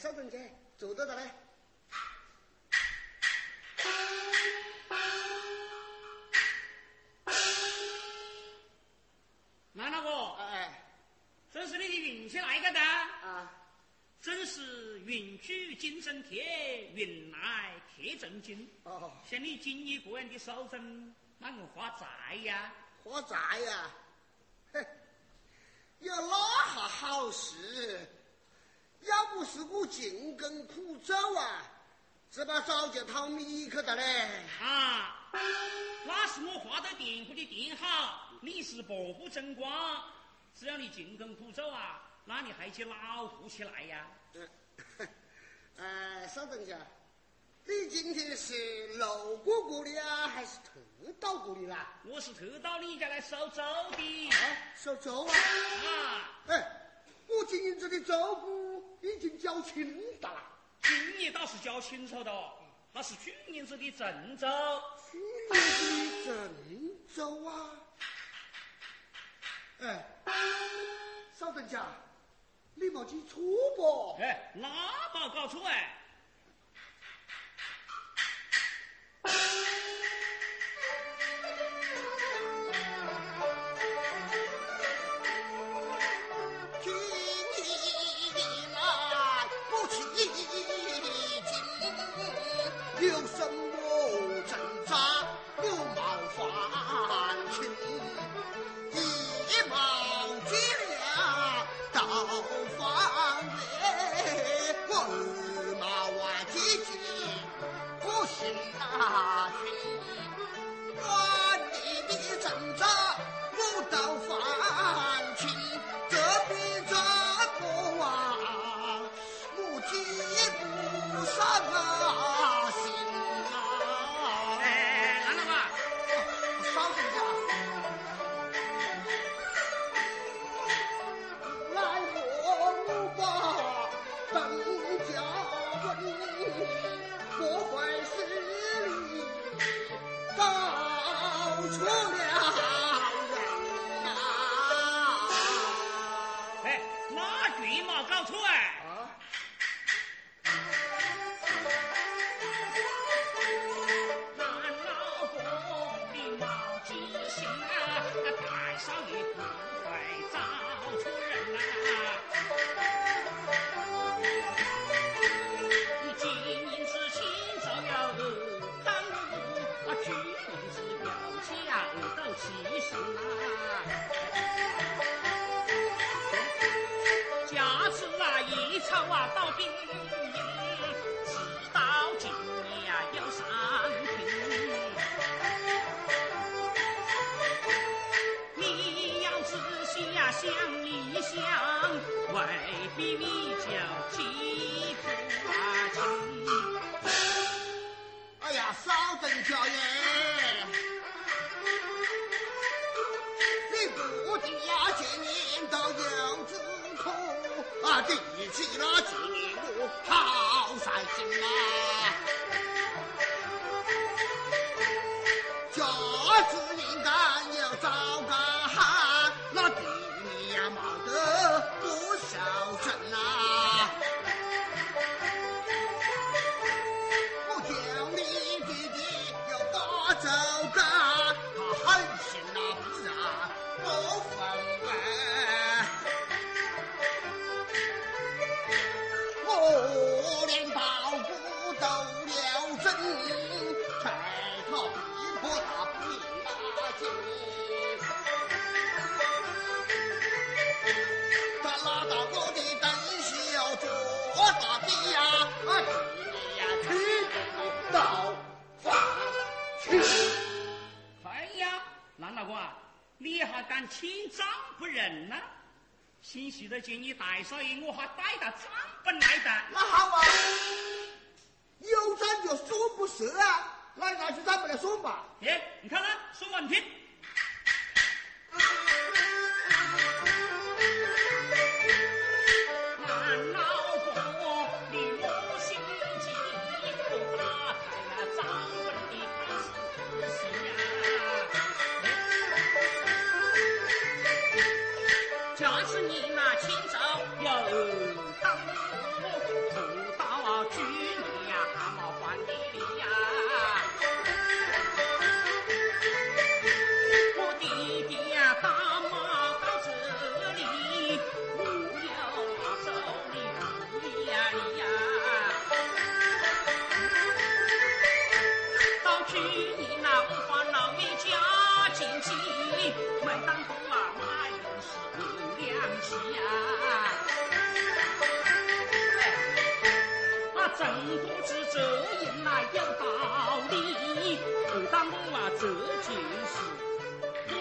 哎哎，稍等家，坐到的嘞。拿了不？哎这是你的运气来个的，啊，真是云举金针贴，云来贴正经。哦，像你锦衣过人的手针，哪能发财呀？发财呀！嘿，有哪下好事？要不是我勤耕苦走啊，只怕早就讨米去的嘞。啊，那是我画的田铺的田好，你是伯父争光。只要你勤耕苦走啊，那你还去老户起来呀？嗯，呃，稍等一下，你今天是路过过的啊，还是特到过的啦？我是特到你家来收粥的。啊，收粥啊！啊，哎，我经营这的粥铺已经交清的了。今年倒是交清楚的哦，那是去年子的郑州。去年子的郑州啊！哎，稍等下，你没记错不？哎，那没搞错哎。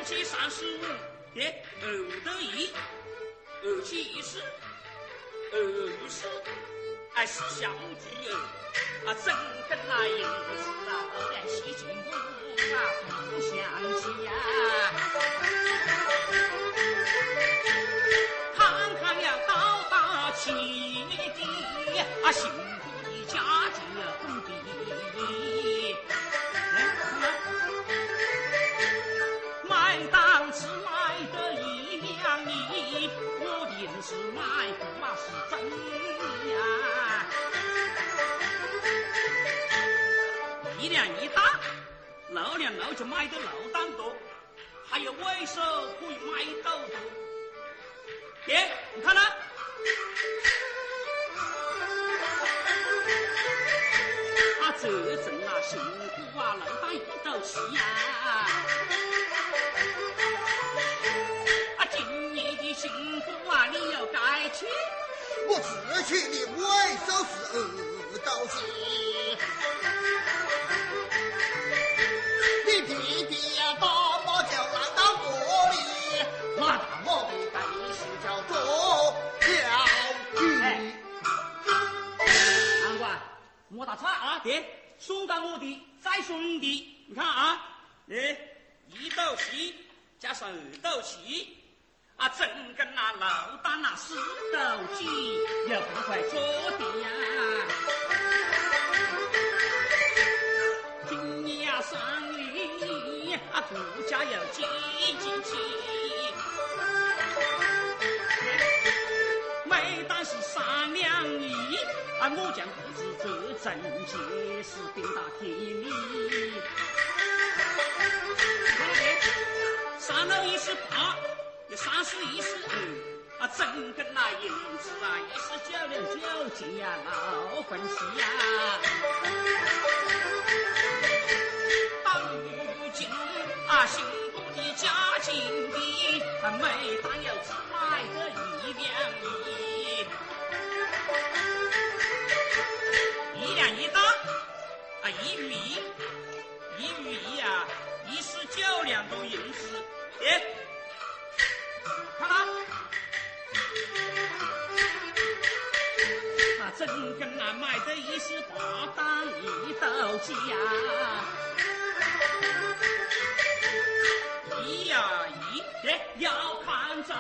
七三十五耶二得一二七一十二不是哎是相聚啊真个那银子是啊都在西京不啊不相见看看呀到达七的啊行六两肉就买的漏单多，还有尾手可以买到多。爹，你看呢？啊，这阵啊，辛苦啊，漏单一斗气呀！啊，今年的辛苦啊，你要该去。我自取的尾手是二斗气。莫打岔啊！爹，送到我的，再送你的，你看啊，哎，一斗七加上二斗七，啊，整根那老大那四斗鸡，也不会做的呀。今年上。啊，顾家要积进去，每当是三两银，啊，我将不知这正节是顶大天理。三六一十八，又三十一十二，啊，整根那银子啊，一十九两九钱呀，老分细呀。啊，幸福的家境里，每当有只买的一两一与一一与一呀一十九两个银子耶。看看啊真跟俺买的一十八担一斗鸡呀一呀一要看账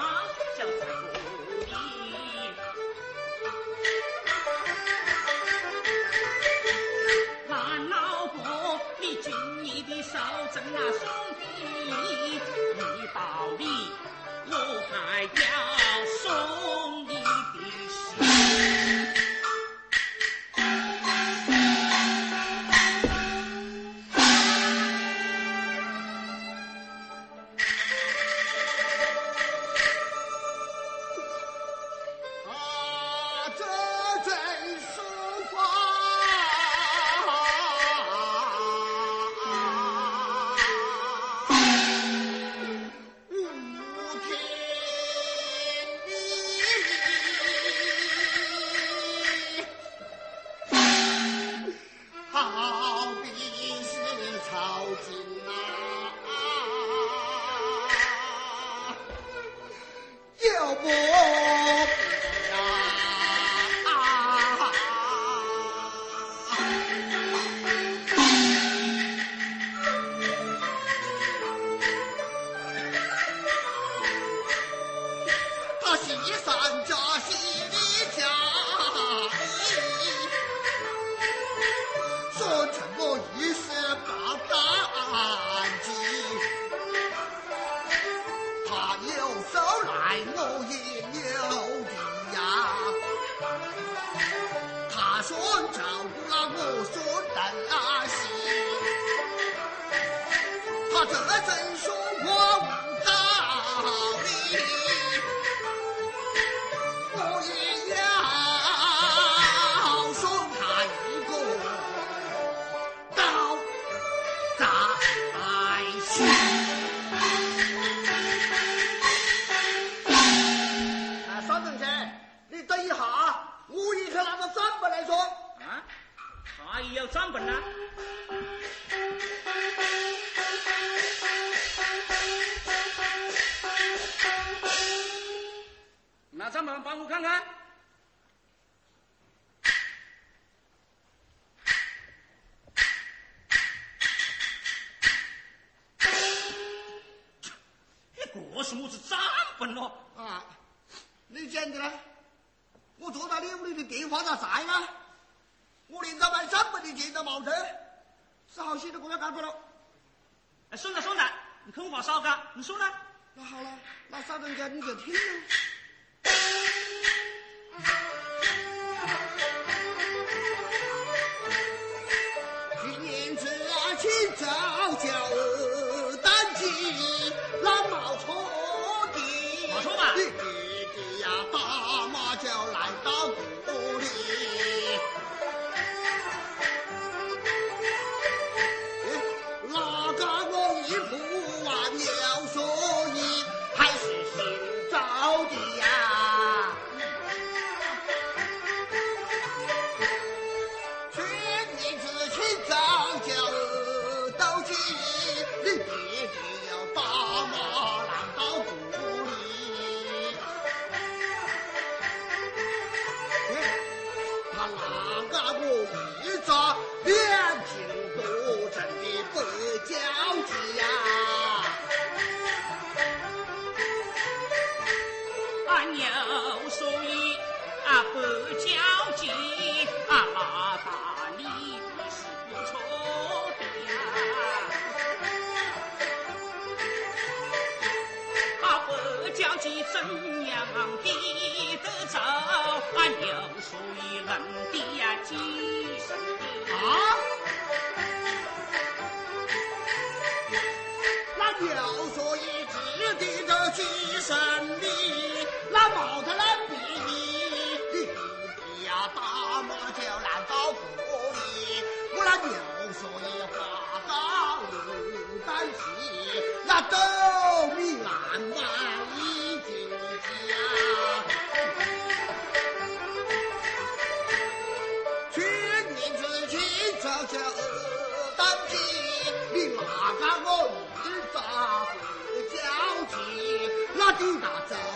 那好了，那三等奖你就听。几升米，那毛的烂便，你不必打骂就难道不意？我那牛所也画好牡丹，那斗米万万一斤呀？去年子去朝。一打针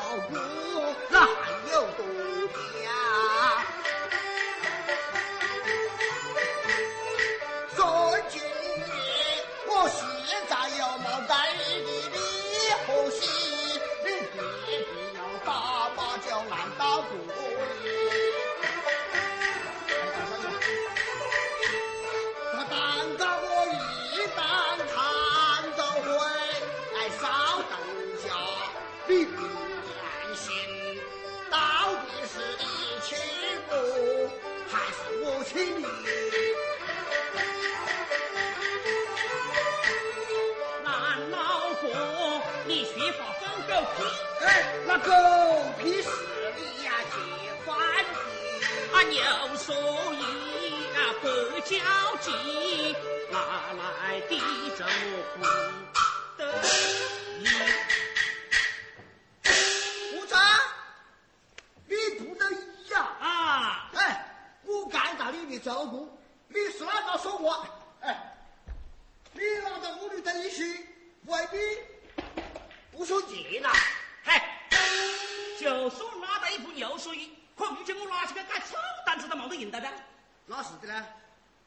狗屁是你呀，结欢喜。啊，牛所以啊不交集，哪来的这么不得已？吴长，你不得已呀！啊，哎，我看到你的照顾，你是哪个说话？哎，你拿到我的东西，未必不说钱呐。嘿，就算拿到一部牛所以，可遇见我拿起个改臭单子都冇得赢的的。那是的呢，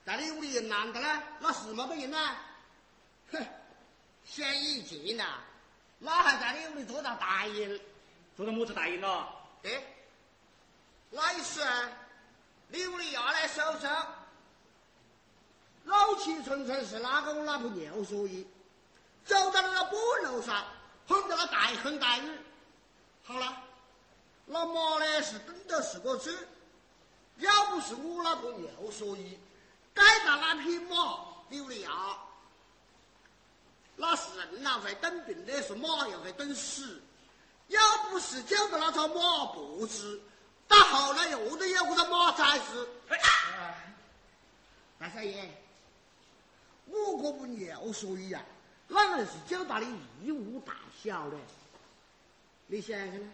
在你屋里人难的呢，那是没得人呢。哼，想以前呐，哪还在你屋里做到大人？做到么子大赢了？对，那一次啊，你屋里要来收收，老气沉沉是牛所以，走到那个半路上，哼得那大风大雨。好了，那马呢是等到是个字，要不是我那个牛所以，该到那匹马丢了牙。那是人呐会等病的，是马又会等死。要不是叫到那条马脖子，到后来又得有个马崽子。大少爷，我可不牛所以呀，哪能是讲大的义务大小的？你想想呢？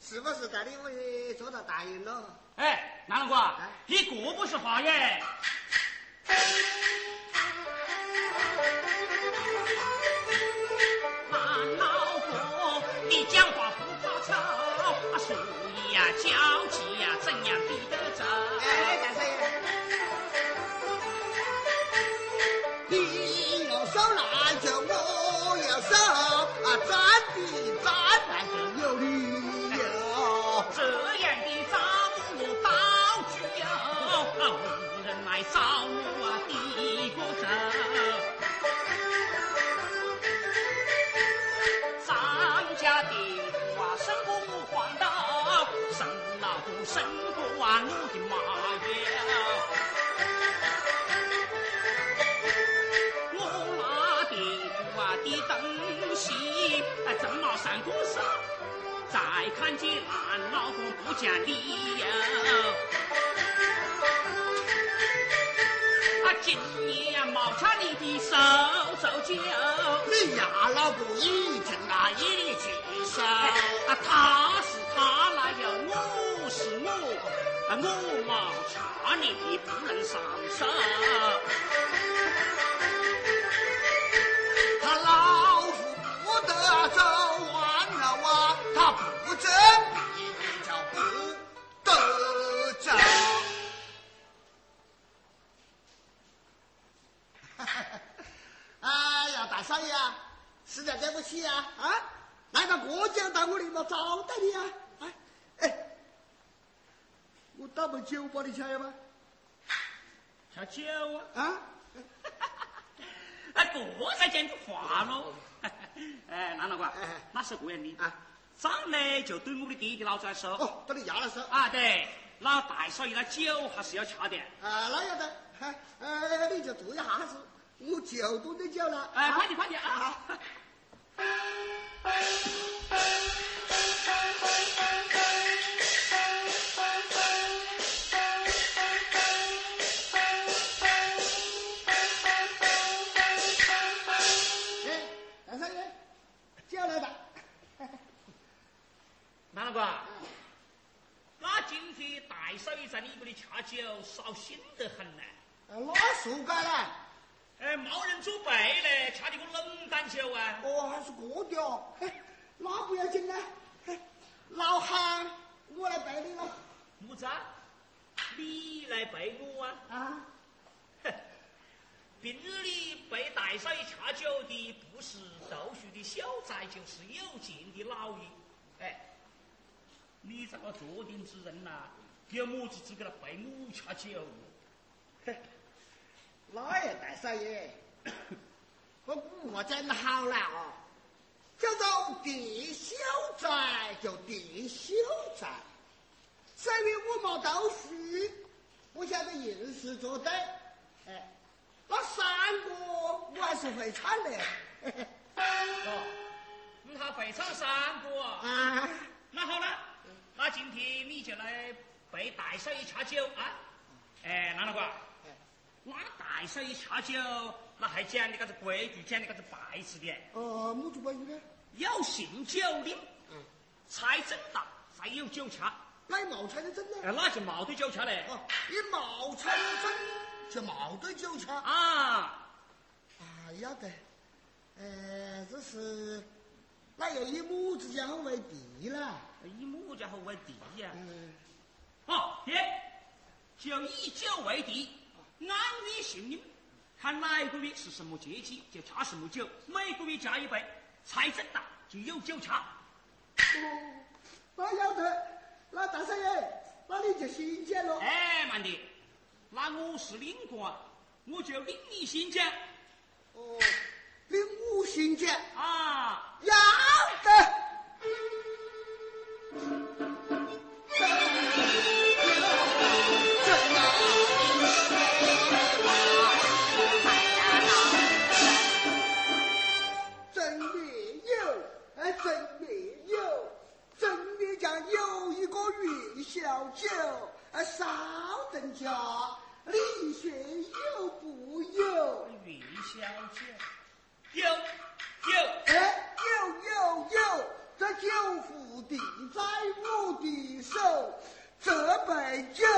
是不是在你屋里做到大人了？哎，南龙哥，你这不是话耶？再看见俺老公不讲理由。啊，今年冒差你的手走酒，你呀，老婆已经啊已经收。啊，他是他那呀，我是我，啊，我冒差你的不能上手。酒把你瞧吗？小酒啊，啊？啊，这才讲句话喽。哎，南老官哎哎，那是这样的啊，账呢就对我的爹爹老张说。哦，对你家来说。啊，对，那大少爷的酒还是要吃点。啊，那要得，哎，呃，你就坐一下子，我就端着酒了。哎，啊快点快点啊！哎，南老官，那今天大少爷在你屋里恰酒，扫兴得很呢。啊，那说该了。哎，没人做备嘞，掐的个冷淡酒啊！哦，还是过的哦。嘿那不要紧啊，老汉我来陪你了。木子啊，你来陪我啊？啊，哼，平日里被大少爷掐酒的不是读书的小才，就是有钱的老爷。哎，你这个坐定之人呐，有么子资格来陪我吃酒？嘿，那也大少爷，我我真好了哦，叫做地小宅就地小宅，虽然我没读书，不晓得吟诗作对，哎，那山歌我还是会唱的。哦，你还会唱山歌啊？啊，那好了，那今天你就来陪大少爷掐酒啊？哎，南老瓜，那大少爷掐酒，那还讲的个子规矩，讲的个子白事的，呃，么子规矩呢？要行酒令，嗯，才正大，才有酒吃。那毛才的真呢？哎，那就冇对酒吃嘞。哦，一毛才真就毛对酒吃。啊，啊，要得，呃，这是那又以母子家为地了。以么家伙为敌呀？嗯，好，爹，就以酒为敌，按月行令，看哪一个月是什么节气，就掐什么酒，每个月加一杯，财政大就有酒茶。哦，那要得，那大少爷，那你就新讲了。哎，慢点，那我是领官，我就领你先讲哦，领我行讲，啊。要得。有，哎，有有有，这酒壶递在我的手，这杯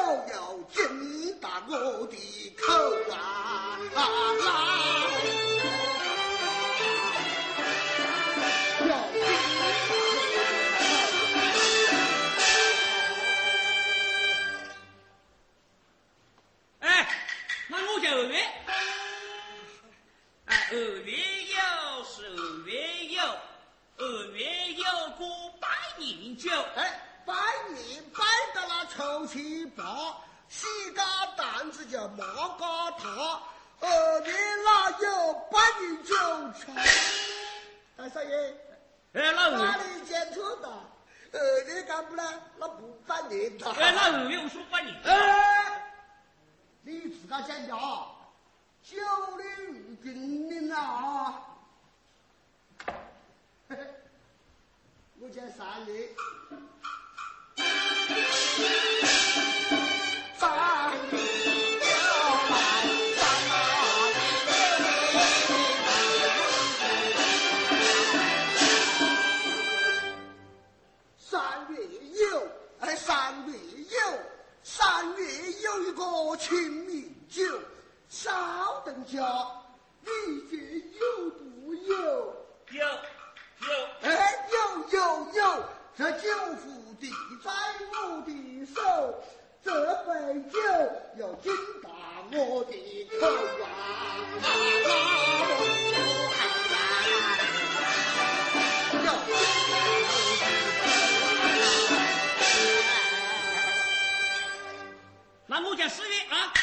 那我讲四月啊。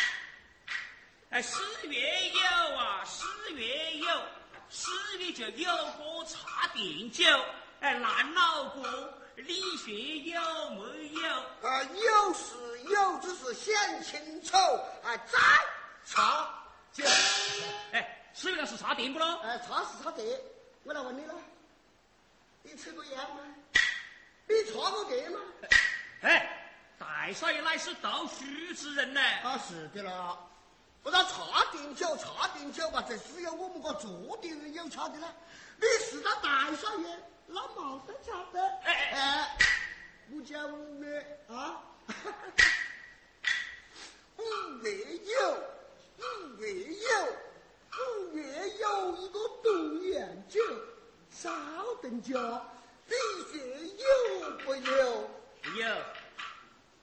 哎，四月有啊，四月有，四月就有个茶点酒。哎，烂老哥，李学有没有？啊，有是有，只是想清楚。啊，再查酒，哎，四月那是茶点不咯？哎，茶是茶点。我来问你了，你吃过烟吗？你查过店吗？哎，大少爷乃是读书之人呢。啊，是的啦。不然茶点酒，茶点酒吧，这只有我们个做的人有差的呢。你是那大少爷，那没得差的。哎哎，我叫五月啊，五月有，五月有，五月有一个独眼酒，少等酒，你说有不有？有。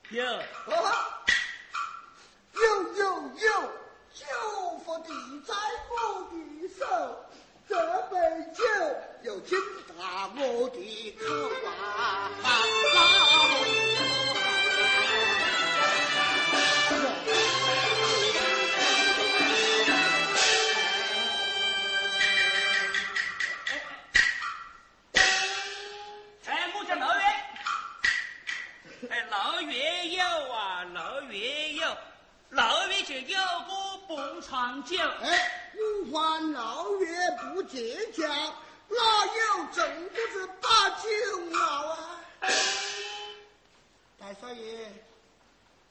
有有有，酒壶递在我的手，这杯酒又敬大我的口啊！长久。哎，五环老月不结交，哪有正不子把酒熬啊？大少爷，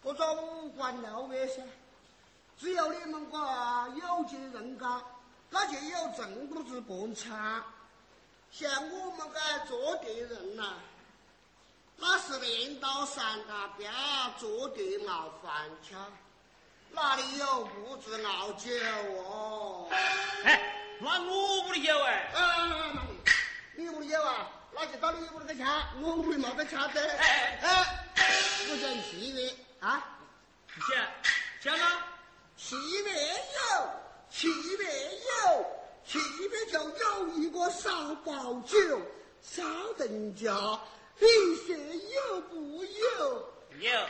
不说五环老月噻，只有你们个有钱人家，那就有正不子蹦场。像我们个做店人呐、那是连到三大边做地熬饭吃，哪里有不子熬酒哦？哎，那我屋里有哎。啊，你屋里有啊？那就到你屋里去吃，我屋里没得吃的。哎哎，我讲七月啊，讲讲吗？七月有，七月有，七月就有一个烧包酒，烧人家，你说有不有？有。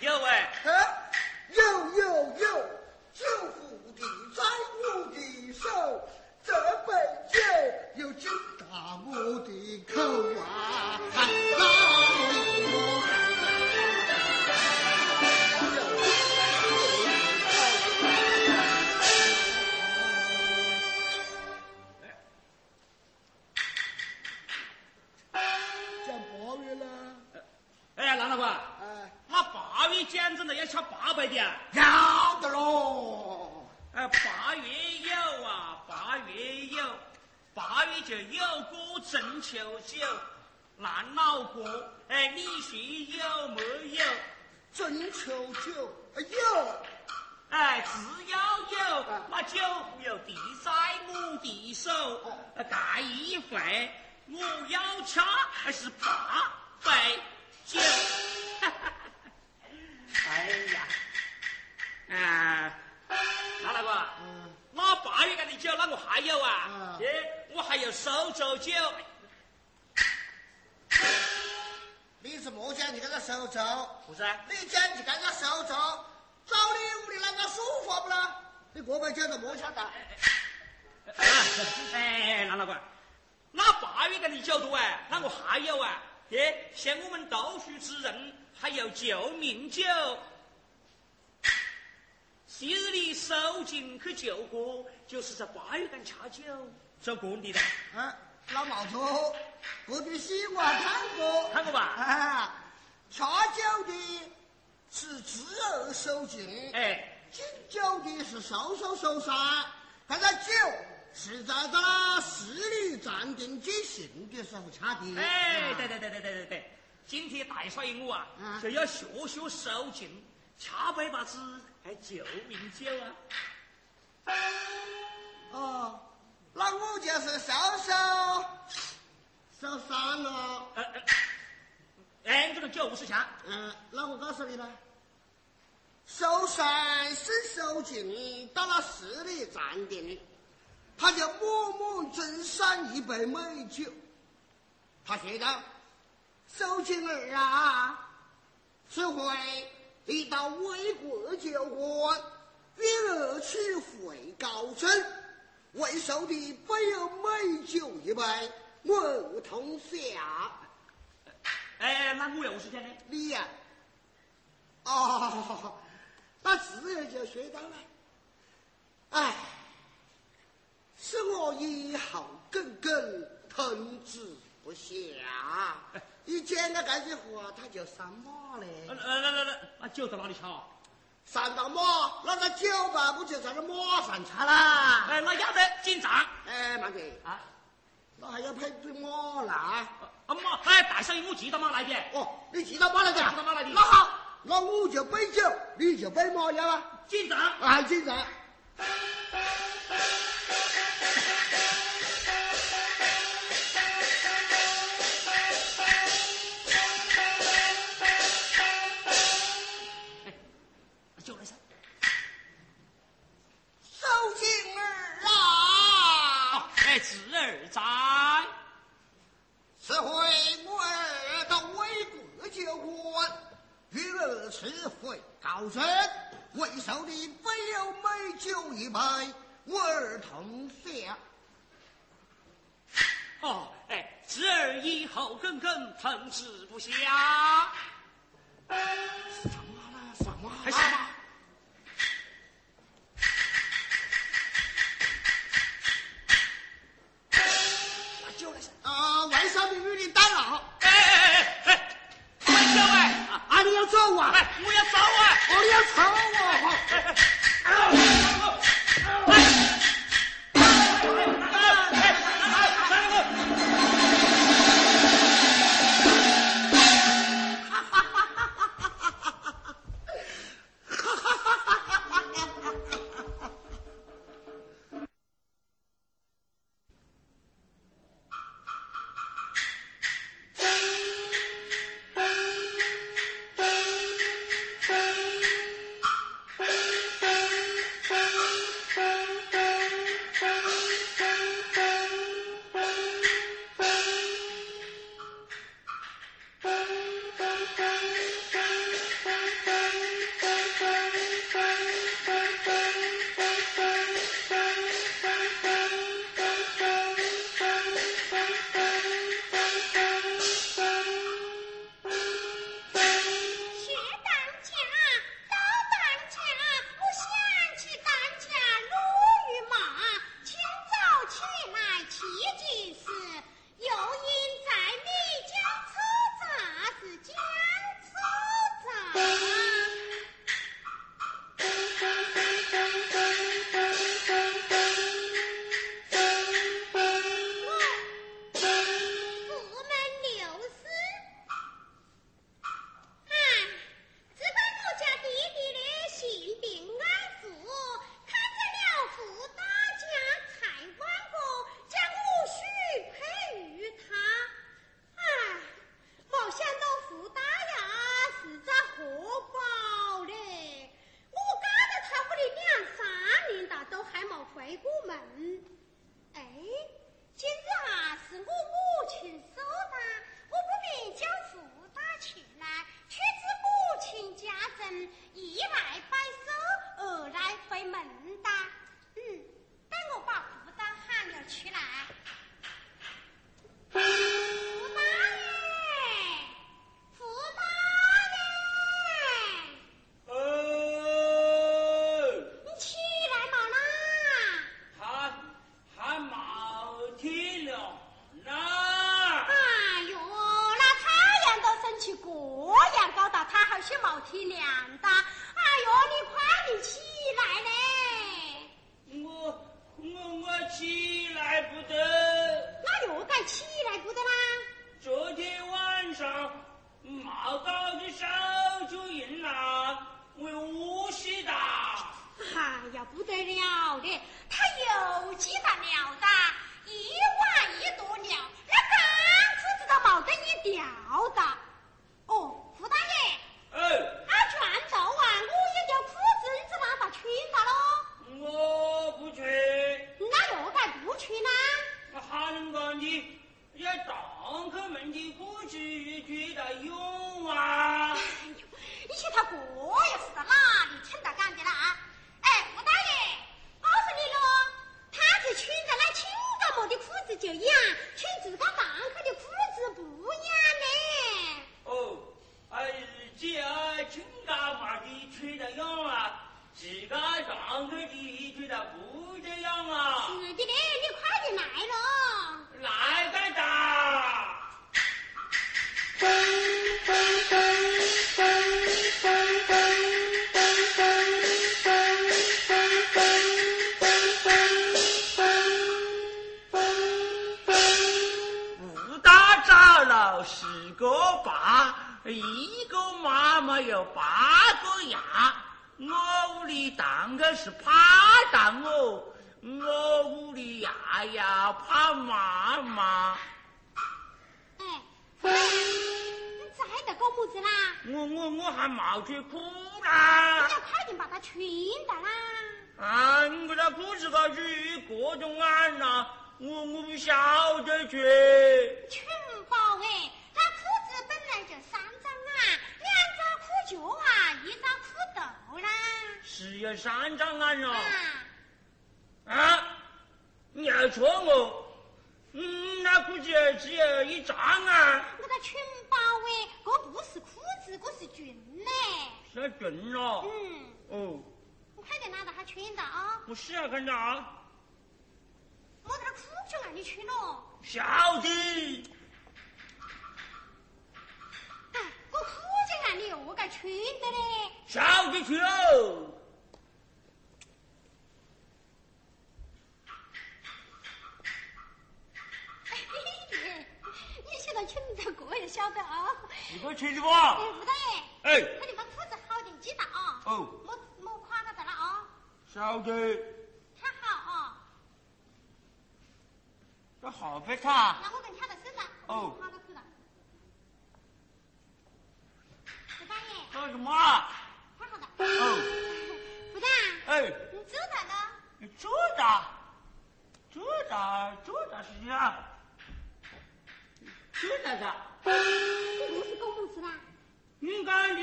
有哎。啊，有有有，酒福地在我的手，这杯酒又敬大我的口啊！讲八月了，哎，郎老板，哎，那八月讲真的要吃八百的啊？要得喽！哎，八月有啊，八月有，八月就有个中秋酒，烂老哥，哎，你说有没有？中秋酒有。哎，只要有，那酒有地在我的手，呃盖一回，我要吃还是八杯酒。哎呀，啊，那大哥，嗯，那八月干的酒，那我还有啊嗯，哎，我还有苏州酒。你是莫讲你那个手肘，不是啊？你讲你那个手肘，找你屋里那个舒服不啦？你过杯酒都莫吃的。哎，那老板，那八月份的酒多啊，那我还有啊，哎，像我们读书之人，还有救命酒。昔日里收进去救过，就是在八月份吃酒做工的的，啊，老毛头，过去西我看过，看过吧？啊，恰酒的是侄儿收进，哎，敬酒的是收收收山，那个酒是在这个市里暂定举行的时候吃的。哎，对对对对对对对，今天大少爷我啊，嗯就要学学收进，恰杯把子还救命酒啊。哦，那我就是收收收山了。呃呃，哎，你这个酒不是钱。嗯，那我告诉你吧，收山是收进到了十里站点，他就默默斟上一杯美酒。他说道：“收进儿啊，此回你到魏国救国，与儿去会高升，为首的不有美酒一杯，我同下。”哎，那我有时间呢？你呀、哦，那自然就学到了。哎，是我以后耿耿吞之不下。一讲了这些话，他就上马呃了。呃，来来来，那酒在哪里吃啊？上到马，那个酒吧不就在那马上吃啦？哎，那要得进账哎，慢点，啊！那还要配对马来？啊妈，哎，大少爷，我记到马来的。哦，你记到马来的？记到马来的那好，那我就备酒，你就备马要啊？进账。啊，老天娘哒，哎呦，你快点起来嘞！我我我起来不得。那又该起来不得啦？昨天晚上，毛高的手就赢了，为五十大。哎呀，不得了的，他又鸡得尿哒，一碗一多尿，那杆子都没得一掉的。去吗？汉哥，你也当客们的不至于觉得用啊！哎呦，你他过也是在哪里听到讲的了啊？哎，吴大爷，告诉你喽，他这穿着那裙子磨的裤子就一样，裙子跟堂客的裤子不一样呢。哦，哎，这裙子磨的裙子用啊？世界上最低句的不这样啊，是界的你快点来咯，来个哒。不打招呼，十个爸，一个妈妈，有八个伢。我屋里堂客是怕打我，我屋里伢伢怕妈妈。哎，你这还在搞么子啦？我我我还没去哭啦。你要快点把它穿的啦。啊，你这个裤子高处各种暗呐，我我不晓得去穿。紧张。三张案了。啊，啊，你还错我，嗯，那估计只有一张啊。我个群宝哎，这不是裤子，这是裙呢。是准了。嗯，哦，我快点拿到他裙的啊，不是啊，看到啊，我这个裤就让你去了。晓得。哎，我裤就让你用我个裙的嘞。晓得去喽。嘿嘿你现在裙子这个也晓得啊。是个去的不？哎，吴大爷，哎，快点把裤子好点系到啊。哦，莫莫垮到的了啊，晓得。看好啊。这好不差？那我跟跳到身上，哦垮到去了。吴大爷，干什么啊？看好的。哦，吴大，哎，你做啥呢？你这咋？这咋？这咋是啊？这咋子？你不是公公司的？你干的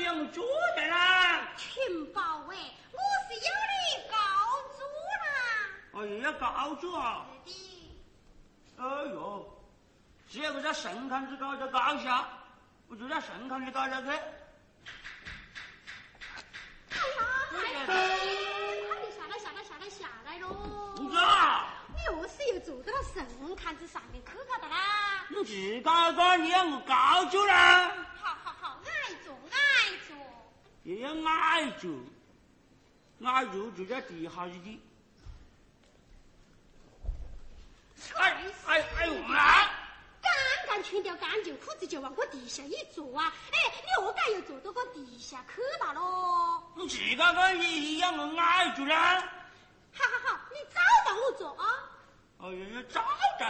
啦。群宝哎，我是要你告状啦。哦，又要告住啊？是的，哎呦，只要我在神龛子搞的高下，我就在神龛里搞下去。哎呀，快点下来下来下来下来喽！你又是又坐到了神龛子上面去搞的啦？你自个个你要我告住啦？好好好，挨着挨着。也要挨住，挨住就在地下一的。哎哎哎呦妈！刚刚穿掉干净裤子就往我地下一坐啊！哎，你又该又坐到个地下去了喽！你自个个也要我挨住啦？好好好，你找到我坐啊！哎呀，要找得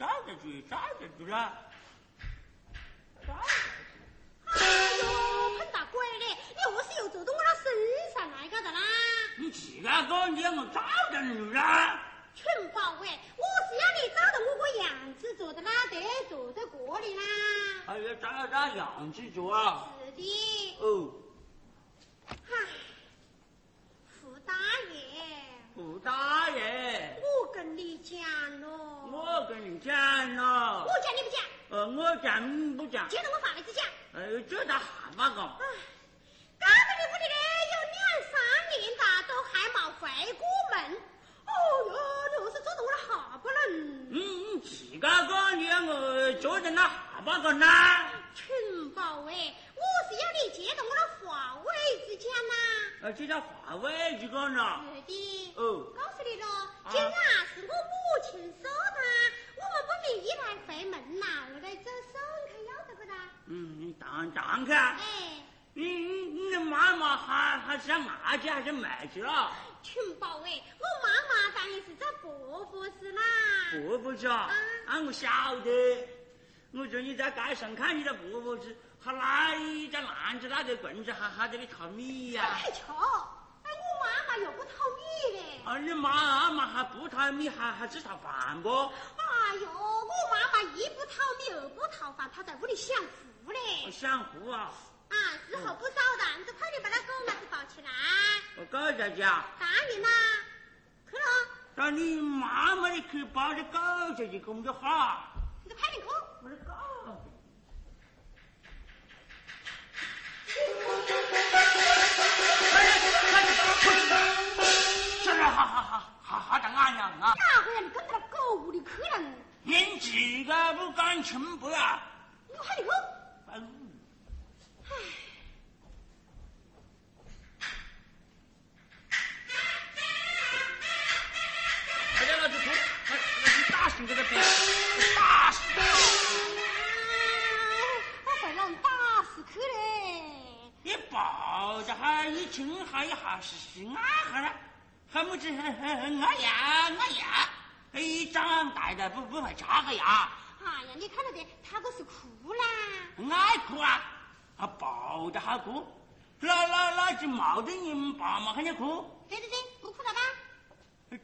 住，找得住，找得住哎呦，碰到鬼嘞！你何是又坐到我那身上来搞的啦？你自个个你要我找得住啦？群宝哎，我是要你找到我个样子坐的啦，得坐在这里啦。哎呀，找找样子做啊！是的，哦，唉，傅大爷，胡大爷，我跟你讲咯，我跟你讲了我，讲你不讲，呃，我讲你不讲，接着我法子讲。哎呦，这咋蛤蟆个？唉，刚才你屋里呢有两三年大都还没回过门。哦哟，你是坐着我的下巴人。嗯，你自个个你让我做成那蛤蟆个呢？群宝哎，我是要你接到我的话位子讲呐。呃，这叫话位这个呢？是的。哦，告诉你咯，今啊是我母亲生的，我们不能一来回门呐，我来走手看要得不得？嗯，你当当看，哎，你你你的妈妈还还是卖去还是卖去了？群宝哎，我妈妈当然是在伯伯是啦。伯伯去啊？啊，我晓得。我说你在街上看你的婆婆子，还拿一个篮子拿着棍子，还还在那里淘米呀、太巧，哎，我妈妈又不淘米嘞。啊，你妈妈还不淘米，还还只淘饭不？哎呦，我妈妈一不淘米，二不淘饭，她在屋里享福嘞。我想哭啊！啊，时候不早了，你就快点把那狗娃子抱起来。我狗在家，当然啦，去了，但你妈妈的去抱着狗下去工作好。你就快点去。我的狗。是，好好好好好的俺娘啊！你跟到狗屋里去了？连自个不敢清白啊！你快点去。哎嘞！你抱着哈一亲哈一哈是是爱哈了，还么子爱呀爱呀，哎，长大的不不会插个牙，哎呀，你看到的，他可是哭啦！爱哭啊，还抱着哈哭，那那那只毛的你爸妈看见哭，对对对，不哭了吧？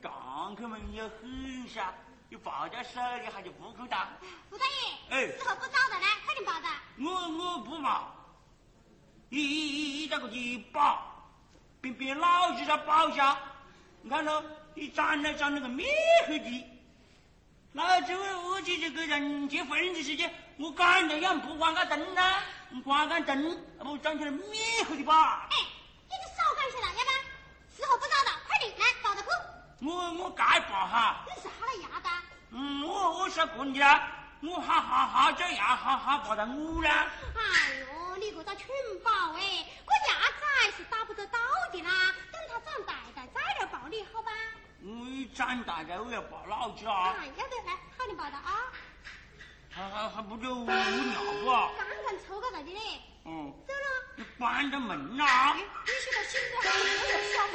张开门也很噻，你抱在手里还就不哭的，吴大爷，哎时候不早的嘞，快点抱着。我我不抱，一这个一抱，别别老子在包下，你看到，一长来长那个灭黑的，那这位屋企这个人结婚的时间，我赶着养不关个灯呐，关个灯，不长起来灭黑的吧？哎，你就少干些了，要不时候不早了，快点来抱着哭。我我该抱哈，你是哈了牙的？嗯，我我是滚的啦，我哈哈哈这牙哈哈抱到我啦。哎呦，你个个蠢宝哎，我牙崽是打不着道的啦，等他长大了再来抱你，好吧？我一长大了我要抱老家啊，哎，要得，来，好你抱到啊。还还还不就无尿不？刚刚抽到这里嘞，嗯，走了。你关着门呐。你现在心里还有点小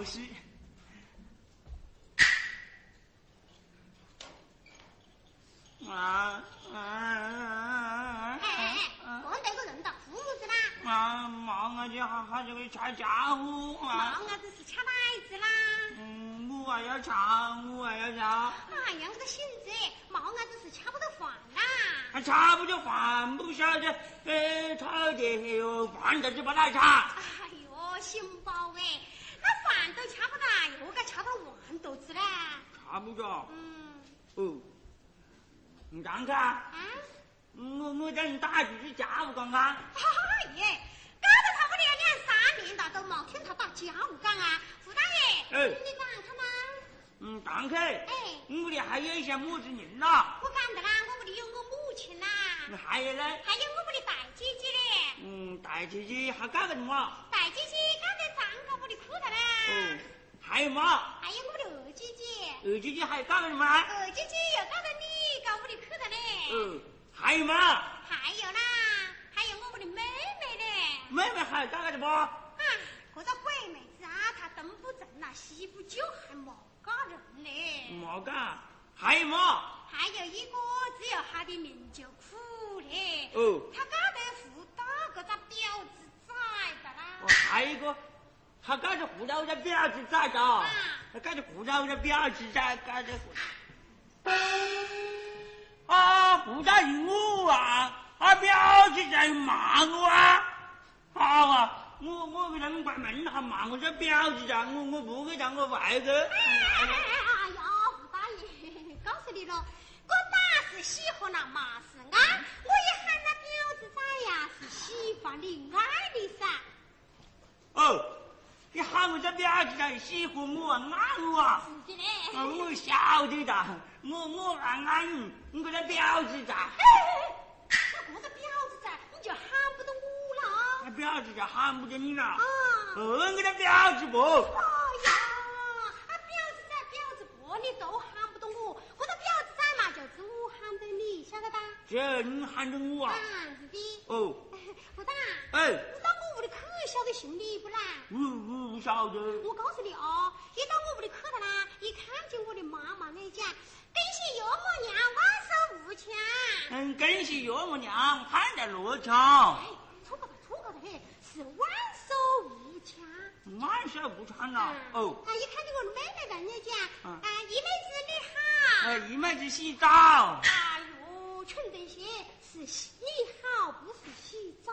还冒事。啊啊啊哎哎哎，光得个人的，父母子啦，啊！忙啊，就还还这个拆家务忙啊！啊，这是掐奶子啦。嗯，我还要查，我还要查，哎呀，我的性子，忙啊，这是掐不到饭啦。还查不就饭不晓得，呃，炒的哟，饭都是把它查。哎呦，行宝哎，那饭都掐不到，又该掐到碗肚子嘞。查不着。嗯，哦，你看看，啊，我我叫你打几次家务看看。哎耶，搞得他三年了都没听他打家务干啊。傅大爷，哎你吗？嗯。哎，我屋里还有一些么子人呐？我干的啦，我屋里有我母亲啦，还有呢？还有我屋里大姐姐嘞。嗯，大姐姐还干个什么？大姐姐干得脏个屋里裤头哦嘞。，还有嘛？二姐姐，还干了什么？二姐姐又搞到你搞屋里去了嘞。嗯，还有吗？还有啦，还有我们的妹妹呢。妹妹还干了什么？啊，这个鬼妹子啊，她东不正啦，洗不就，还没嫁人呢。没干，还有吗？还有一个，只有她的命就苦嘞。哦她搞得胡大个个婊子崽的啦哦。还有一个，还干着胡家家婊子崽的，还干着胡家家婊子崽，干着。啊，不答应我啊！啊，表姐在骂我啊！好啊，我我给他们关门，还骂我这表姐啊！我我不给让我外头。哎呀，胡大爷，告诉你了，我打是喜欢那嘛事啊！我一喊那表子在呀，是喜欢你爱的噻。哦，你喊我这表姐在喜欢我啊！是的嘞。我晓得的，我我爱爱你，我这表姐在。那个表子在，你就喊不得我了。那表姐就喊不得你了。啊。哦，我这表姐不。哎呀，啊表子在，表子不，你都喊不得我。我这表子在嘛，就是我喊得你，晓得吧？这你喊得我啊？是的。哦。不大。哎。晓得姓李不啦？我我不晓得。我告诉你哦，一到我屋里去了啦，一看见我的妈妈来讲，恭喜岳母娘万寿无疆。嗯，恭喜岳母娘盼在罗桥。哎，错过的错过的嘿，是万寿无疆。万寿无疆啊。哦。啊，一看见我的妹妹跟人家讲，啊，姨妹子你好。哎，姨妹子洗澡。哎呦，穷这些是你好，不是洗澡。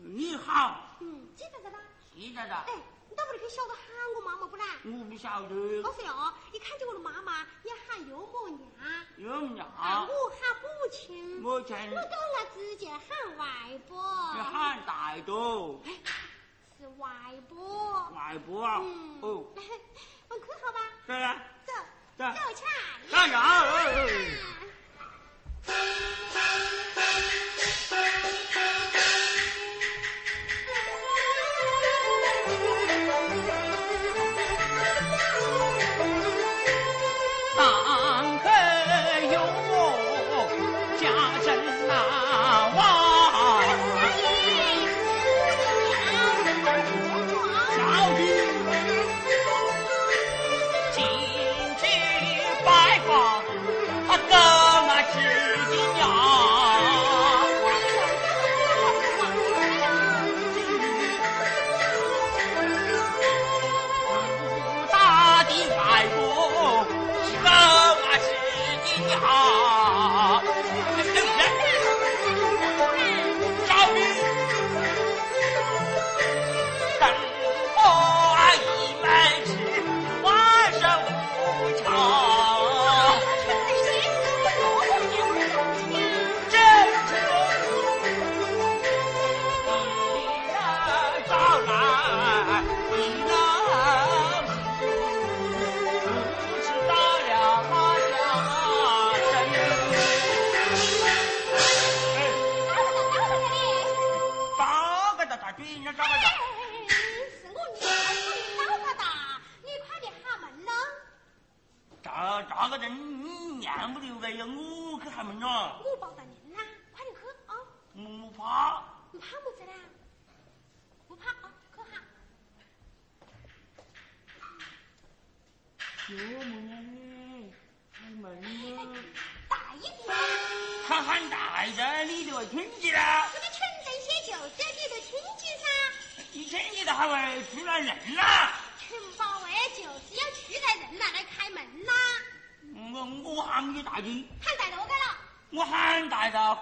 你好。嗯，记得的啦。记得的。哎，你到屋里去晓得喊我妈妈不啦？我不晓得。告诉你哦，一看见我的妈妈，要喊岳母娘。岳母娘。我喊母亲。母亲。我到了直接喊外婆。你喊大多。是外婆。外婆啊。嗯。哦。我去好吧。对呀。走。走。走起来。加油！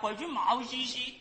回去毛兮兮，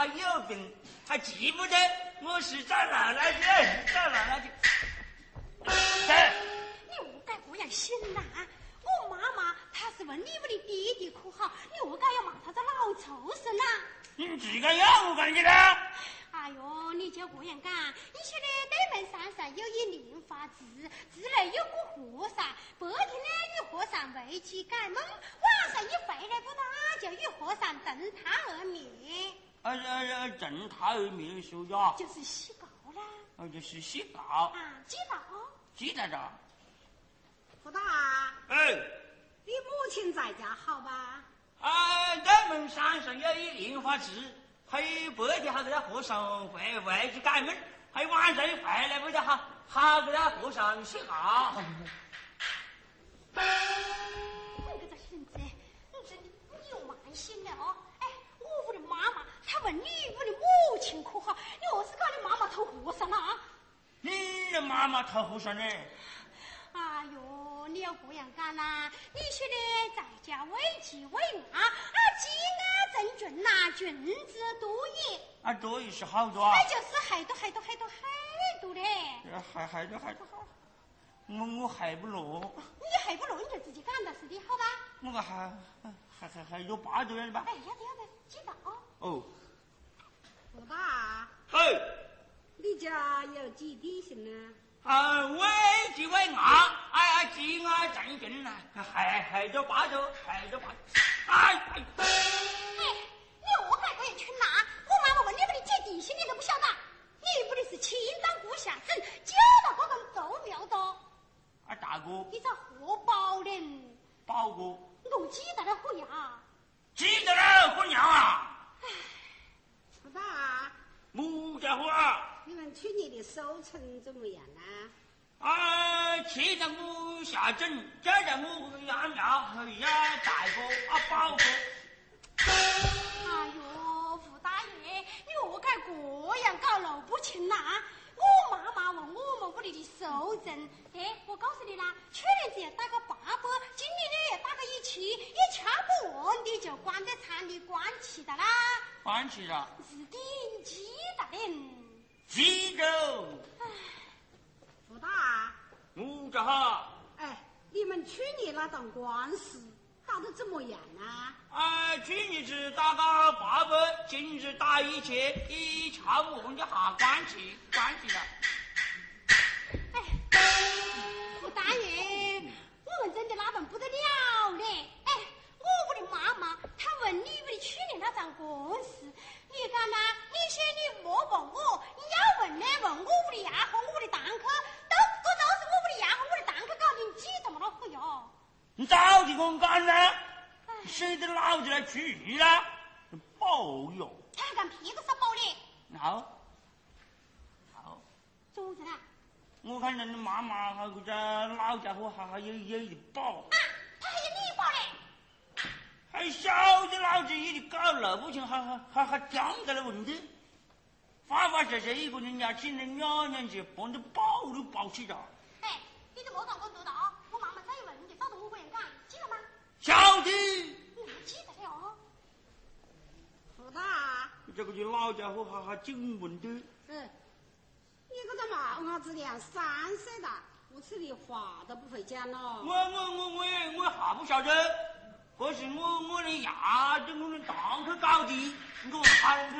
还还有病，还记不得我是咋来来的，咋来来的。哎，你何该这样想呐？我妈妈她是问你们的爹爹可好，你何该要骂他这老畜生呐？你自个要我干你的？哎呦，你就这样讲，你晓得北门山上有一莲花寺，寺内有个和尚，白天呢与和尚为妻解梦，晚上一回来不打就与和尚瞪他而灭。啊啊啊！瞪他而灭说呀？就是洗告啦。哦，就是洗告。啊，记得哦。记得着。福大。哎。你母亲在家好吧？啊，北门山上有一莲花池。还有白天还给他和尚回回去改门，还有晚上一回来不得好，还给他和尚洗告。你个这孙子，你这你又慢心了哦！哎，我屋的妈妈她问你我的母亲可好？你何是搞你妈妈投和尚了啊？你的妈妈投和尚呢？哎呦，你要这样干啦！你说的在家为妻为嘛，啊，积安正俊呐，君子多也。啊，多也是好多啊。那就是还多还多还多还多嘞。还还多还多好。我我还不落。你还不落，你就自己干的是的，好吧？我个还还还还有八多人吧？哎，要得要得，记得哦。哦。老大。嘿。你家有几弟兄呢？啊，喂几位啊，哎，积安正俊呐，还还着八着，还着八，哎哎。哎，你我该这样去拿？我妈妈问你们的姐弟兄，你都不晓得？你不的是亲当顾下生，教到这个都妙的。啊，大哥。你这何宝人？宝哥。我记得了虎娘。记得了虎娘啊。哎，老大。木家伙啊。你们去成怎么样啊？啊，去在我下整，这在我养苗也大过啊宝过。哎呦，吴大爷，你何该这样搞路不清呐？我妈妈问我们屋里的收成，哎，我告诉你啦，去年只要打个八百，今年呢要打个一千，一掐不完的就关在厂里关起的啦。关起了。是的，记得嘞。记住。福大。我家哈。哎，你们去年那档官司打得怎么样啊？啊，去年是打个八百，今日打一千，一掐不完就下关起，关起了。哎，胡大爷，我们真的那本不得了嘞！哎，我屋的妈妈她问你屋的去年那场官司，你讲呐？你说你莫问我，你要问呢？问我屋里丫和，我屋的堂客，都这都是我屋里丫和，我的堂客搞的，你记得么老虎哟？你早就跟我干呢，谁的老子来去了？保哟！他干屁股是保的。好，好。怎子啦？我看人家妈妈还这老家伙还还有有一保。啊，他还有你保嘞？还晓得老子一的搞路不清，还还还还讲在了问题。发发实实一个人家请人两年去，帮着抱都抱起了。哎，你都莫当我多大啊！我慢慢再问，你找到我个人干，记得吗？晓得。你还记得了哦。胡大，这个就老家伙哈哈紧问的。嗯，你个这毛伢子连三岁大，我吃的话都不会讲了。我我我我也我还不晓得，这是我我的牙跟我们堂客搞的，我喊去。